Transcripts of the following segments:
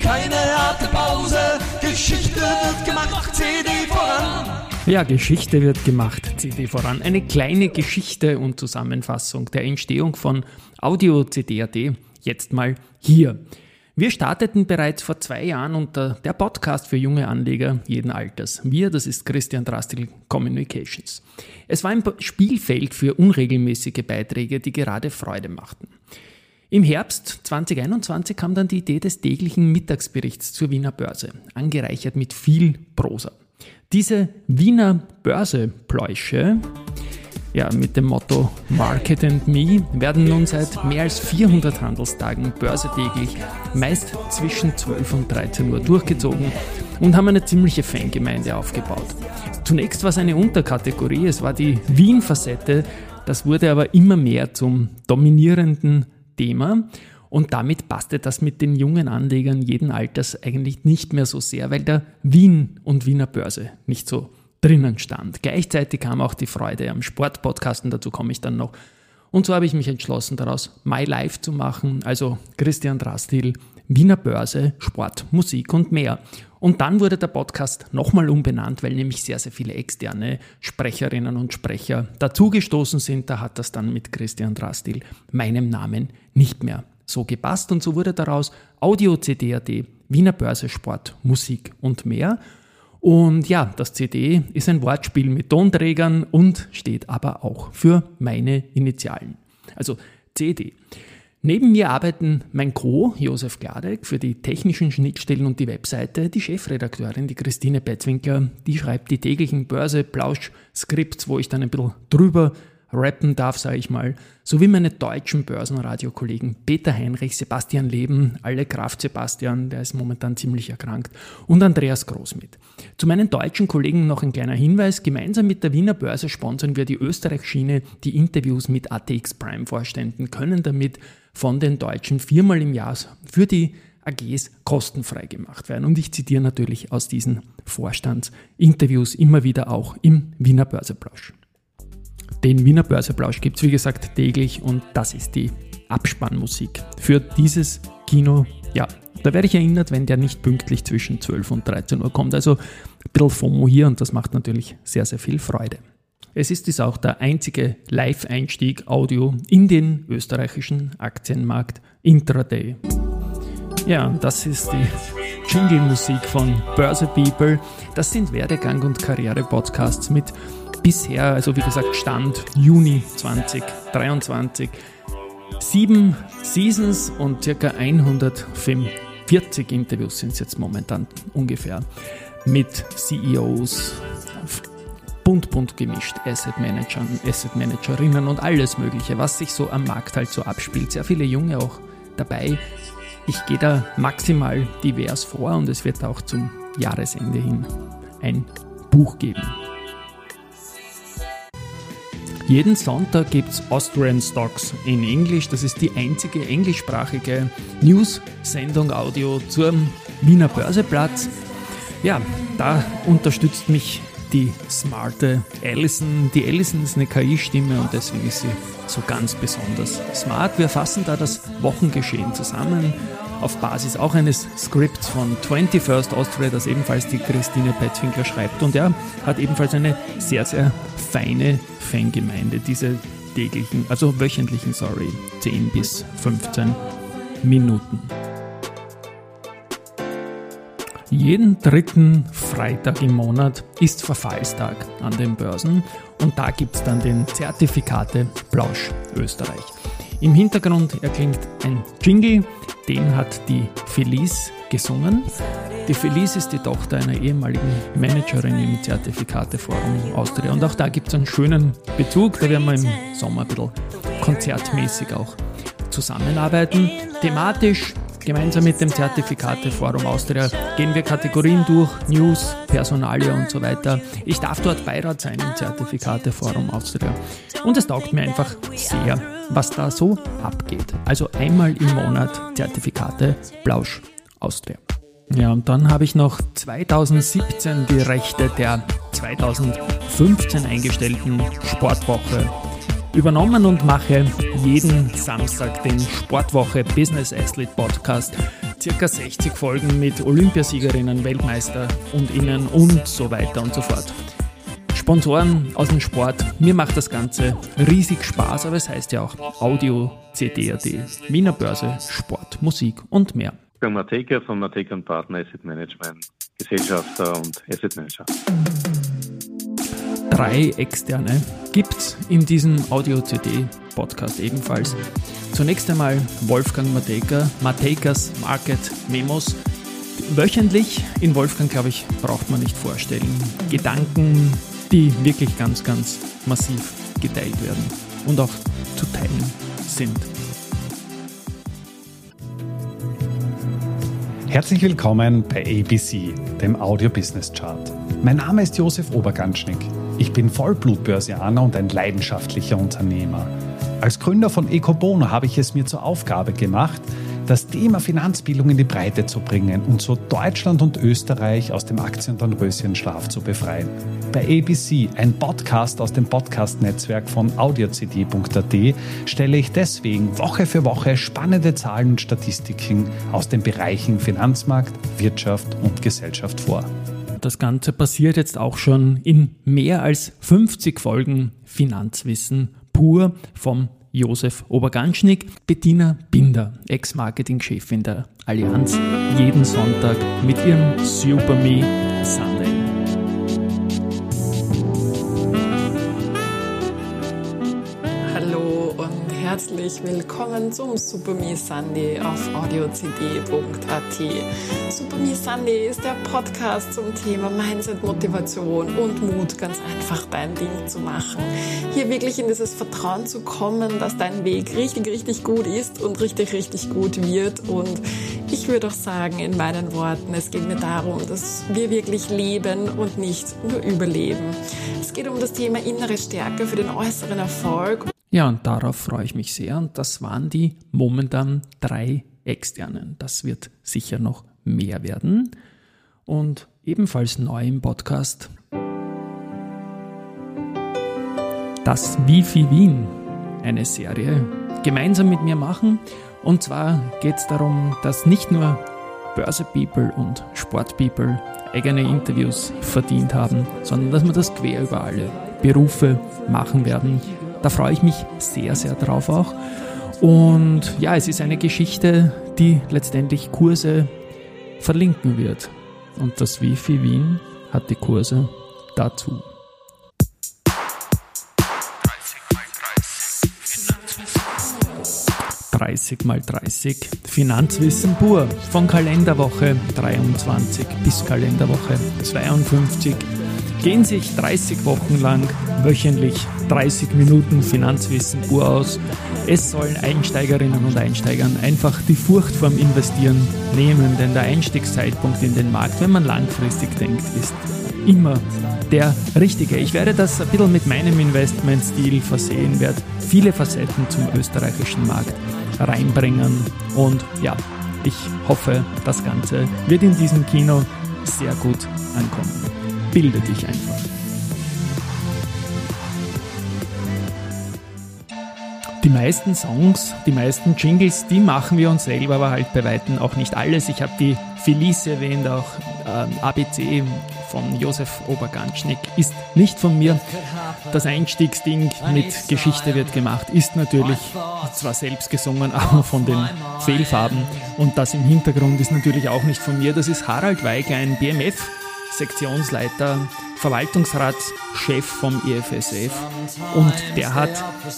Keine harte Pause, Geschichte wird gemacht, CD voran. Ja, Geschichte wird gemacht, CD voran. Eine kleine Geschichte und Zusammenfassung der Entstehung von Audio CD.at. Jetzt mal hier. Wir starteten bereits vor zwei Jahren unter der Podcast für junge Anleger jeden Alters. Wir, das ist Christian Drastil Communications. Es war ein Spielfeld für unregelmäßige Beiträge, die gerade Freude machten. Im Herbst 2021 kam dann die Idee des täglichen Mittagsberichts zur Wiener Börse, angereichert mit viel Prosa. Diese Wiener Börsepläusche ja, mit dem Motto Market and Me werden nun seit mehr als 400 Handelstagen börsetäglich, meist zwischen 12 und 13 Uhr durchgezogen und haben eine ziemliche Fangemeinde aufgebaut. Zunächst war es eine Unterkategorie, es war die Wien-Facette, das wurde aber immer mehr zum dominierenden Thema und damit passte das mit den jungen Anlegern jeden Alters eigentlich nicht mehr so sehr, weil der Wien und Wiener Börse nicht so drinnen stand. Gleichzeitig kam auch die Freude am Sportpodcasten, dazu komme ich dann noch. Und so habe ich mich entschlossen, daraus My Life zu machen, also Christian Drastil, Wiener Börse, Sport, Musik und mehr. Und dann wurde der Podcast nochmal umbenannt, weil nämlich sehr, sehr viele externe Sprecherinnen und Sprecher dazugestoßen sind. Da hat das dann mit Christian Drastil, meinem Namen, nicht mehr so gepasst und so wurde daraus Audio CD.at, Wiener Börse, Sport, Musik und mehr. Und ja, das CD ist ein Wortspiel mit Tonträgern und steht aber auch für meine Initialen. Also CD. Neben mir arbeiten mein Co, Josef Gladek, für die technischen Schnittstellen und die Webseite, die Chefredakteurin, die Christine Betzwinkler, die schreibt die täglichen Börse-Plausch-Skripts, wo ich dann ein bisschen drüber rappen darf, sage ich mal, sowie meine deutschen Börsenradiokollegen Peter Heinrich, Sebastian Leben, alle Kraft Sebastian, der ist momentan ziemlich erkrankt, und Andreas Großmit. Zu meinen deutschen Kollegen noch ein kleiner Hinweis. Gemeinsam mit der Wiener Börse sponsern wir die Österreich-Schiene. Die Interviews mit ATX Prime-Vorständen können damit von den Deutschen viermal im Jahr für die AGs kostenfrei gemacht werden. Und ich zitiere natürlich aus diesen Vorstandsinterviews immer wieder auch im Wiener Börseplausch. Den Wiener Börseplausch gibt es wie gesagt täglich und das ist die Abspannmusik für dieses Kino. Ja, da werde ich erinnert, wenn der nicht pünktlich zwischen 12 und 13 Uhr kommt. Also ein bisschen FOMO hier und das macht natürlich sehr, sehr viel Freude. Es ist dies auch der einzige Live-Einstieg Audio in den österreichischen Aktienmarkt Intraday. Ja, das ist die Jingle-Musik von Börse People. Das sind Werdegang- und Karriere-Podcasts mit bisher, also wie gesagt, Stand Juni 2023. Sieben Seasons und circa 145 Interviews sind es jetzt momentan ungefähr mit CEOs, bunt bunt gemischt, Asset Managern, Asset Managerinnen und alles Mögliche, was sich so am Markt halt so abspielt. Sehr viele Junge auch dabei. Ich gehe da maximal divers vor und es wird auch zum Jahresende hin ein Buch geben. Jeden Sonntag gibt es Austrian Stocks in Englisch. Das ist die einzige englischsprachige News-Sendung Audio zum Wiener Börseplatz. Ja, da unterstützt mich die smarte Allison. Die Allison ist eine KI-Stimme und deswegen ist sie so ganz besonders smart. Wir fassen da das Wochengeschehen zusammen auf Basis auch eines Skripts von 21st Austria, das ebenfalls die Christine Petzwinkler schreibt. Und er hat ebenfalls eine sehr, sehr feine Fangemeinde, diese täglichen, also wöchentlichen, sorry, 10 bis 15 Minuten. Jeden dritten Freitag im Monat ist Verfallstag an den Börsen und da gibt es dann den Zertifikate Plausch Österreich. Im Hintergrund erklingt ein Jingle, den hat die Felice gesungen. Die Felice ist die Tochter einer ehemaligen Managerin im Zertifikateforum Austria. Und auch da gibt es einen schönen Bezug. Da werden wir im Sommer ein bisschen konzertmäßig auch zusammenarbeiten. Thematisch Gemeinsam mit dem Zertifikateforum Austria gehen wir Kategorien durch, News, Personalia und so weiter. Ich darf dort Beirat sein im Zertifikateforum Austria. Und es taugt mir einfach sehr, was da so abgeht. Also einmal im Monat Zertifikate Blausch Austria. Ja, und dann habe ich noch 2017 die Rechte der 2015 eingestellten Sportwoche übernommen und mache jeden Samstag den Sportwoche Business Athlete Podcast circa 60 Folgen mit Olympiasiegerinnen, Weltmeister und Innen und so weiter und so fort. Sponsoren aus dem Sport. Mir macht das Ganze riesig Spaß, aber es heißt ja auch Audio CD.at. Wiener Börse, Sport, Musik und mehr. Ich bin Mateka von Mateka Partner Asset Management, Gesellschafter und Asset Manager. Drei externe gibt es in diesem Audio-CD-Podcast ebenfalls. Zunächst einmal Wolfgang Mateka, Matekas Market Memos. Wöchentlich in Wolfgang, glaube ich, braucht man nicht vorstellen. Gedanken, die wirklich ganz, ganz massiv geteilt werden und auch zu teilen sind. Herzlich willkommen bei ABC, dem Audio Business Chart. Mein Name ist Josef Oberganschnick. Ich bin Vollblutbörsianer und ein leidenschaftlicher Unternehmer. Als Gründer von Ecobono habe ich es mir zur Aufgabe gemacht, das Thema Finanzbildung in die Breite zu bringen und so Deutschland und Österreich aus dem Aktien- und Röschenschlaf zu befreien. Bei ABC, ein Podcast aus dem Podcast-Netzwerk von audiocd.at, stelle ich deswegen Woche für Woche spannende Zahlen und Statistiken aus den Bereichen Finanzmarkt, Wirtschaft und Gesellschaft vor. Das Ganze passiert jetzt auch schon in mehr als 50 Folgen Finanzwissen pur vom Josef Oberganschnick, Bettina Binder, Ex-Marketing-Chefin der Allianz, jeden Sonntag mit ihrem Super Me Sunday. Herzlich willkommen zum Super Me Sunday auf audiocd.at. Super Me Sunday ist der Podcast zum Thema Mindset, Motivation und Mut, ganz einfach dein Ding zu machen. Hier wirklich in dieses Vertrauen zu kommen, dass dein Weg richtig, richtig gut ist und richtig, richtig gut wird. Und ich würde auch sagen, in meinen Worten, es geht mir darum, dass wir wirklich leben und nicht nur überleben. Es geht um das Thema innere Stärke für den äußeren Erfolg. Ja, und darauf freue ich mich sehr. Und das waren die momentan drei externen. Das wird sicher noch mehr werden. Und ebenfalls neu im Podcast das Wifi Wien, eine Serie, gemeinsam mit mir machen. Und zwar geht es darum, dass nicht nur Börse-People und Sport-People eigene Interviews verdient haben, sondern dass wir das quer über alle Berufe machen werden da freue ich mich sehr, sehr drauf auch. Und ja, es ist eine Geschichte, die letztendlich Kurse verlinken wird. Und das Wifi Wien hat die Kurse dazu. 30 mal 30 Finanzwissen pur von Kalenderwoche 23 bis Kalenderwoche 52 gehen sich 30 Wochen lang wöchentlich 30 Minuten Finanzwissen pur aus. Es sollen Einsteigerinnen und Einsteigern einfach die Furcht vorm Investieren nehmen, denn der Einstiegszeitpunkt in den Markt, wenn man langfristig denkt, ist immer der richtige. Ich werde das ein bisschen mit meinem Investmentstil versehen, werde viele Facetten zum österreichischen Markt reinbringen und ja, ich hoffe, das Ganze wird in diesem Kino sehr gut ankommen. Bilde dich einfach. Die meisten Songs, die meisten Jingles, die machen wir uns selber, aber halt bei Weitem auch nicht alles. Ich habe die Felice erwähnt, auch ähm, ABC von Josef Oberganschnick ist nicht von mir. Das Einstiegsding mit Geschichte wird gemacht, ist natürlich zwar selbst gesungen, aber von den Fehlfarben. Und das im Hintergrund ist natürlich auch nicht von mir. Das ist Harald Weig, ein BMF Sektionsleiter, Verwaltungsratschef vom IFSF und der hat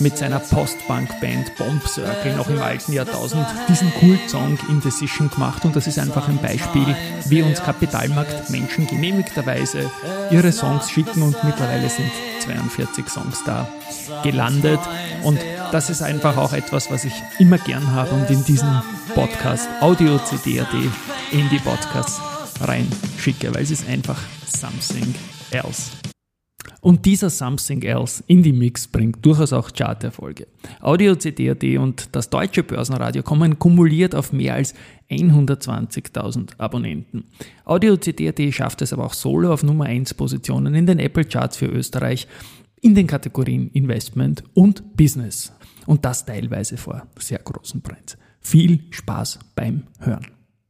mit seiner Postbank-Band Bomb Circle noch im alten Jahrtausend diesen Kult-Song Indecision gemacht. Und das ist einfach ein Beispiel, wie uns Kapitalmarktmenschen genehmigterweise ihre Songs schicken. Und mittlerweile sind 42 Songs da gelandet. Und das ist einfach auch etwas, was ich immer gern habe. Und in diesen Podcast Audio CD.at in die Podcasts reinschicke, weil es ist einfach something else. Und dieser Something Else in die Mix bringt durchaus auch Charterfolge. Audio CD.at und das deutsche Börsenradio kommen kumuliert auf mehr als 120.000 Abonnenten. Audio CD.at schafft es aber auch solo auf Nummer 1 Positionen in den Apple Charts für Österreich in den Kategorien Investment und Business. Und das teilweise vor sehr großen Brands. Viel Spaß beim Hören.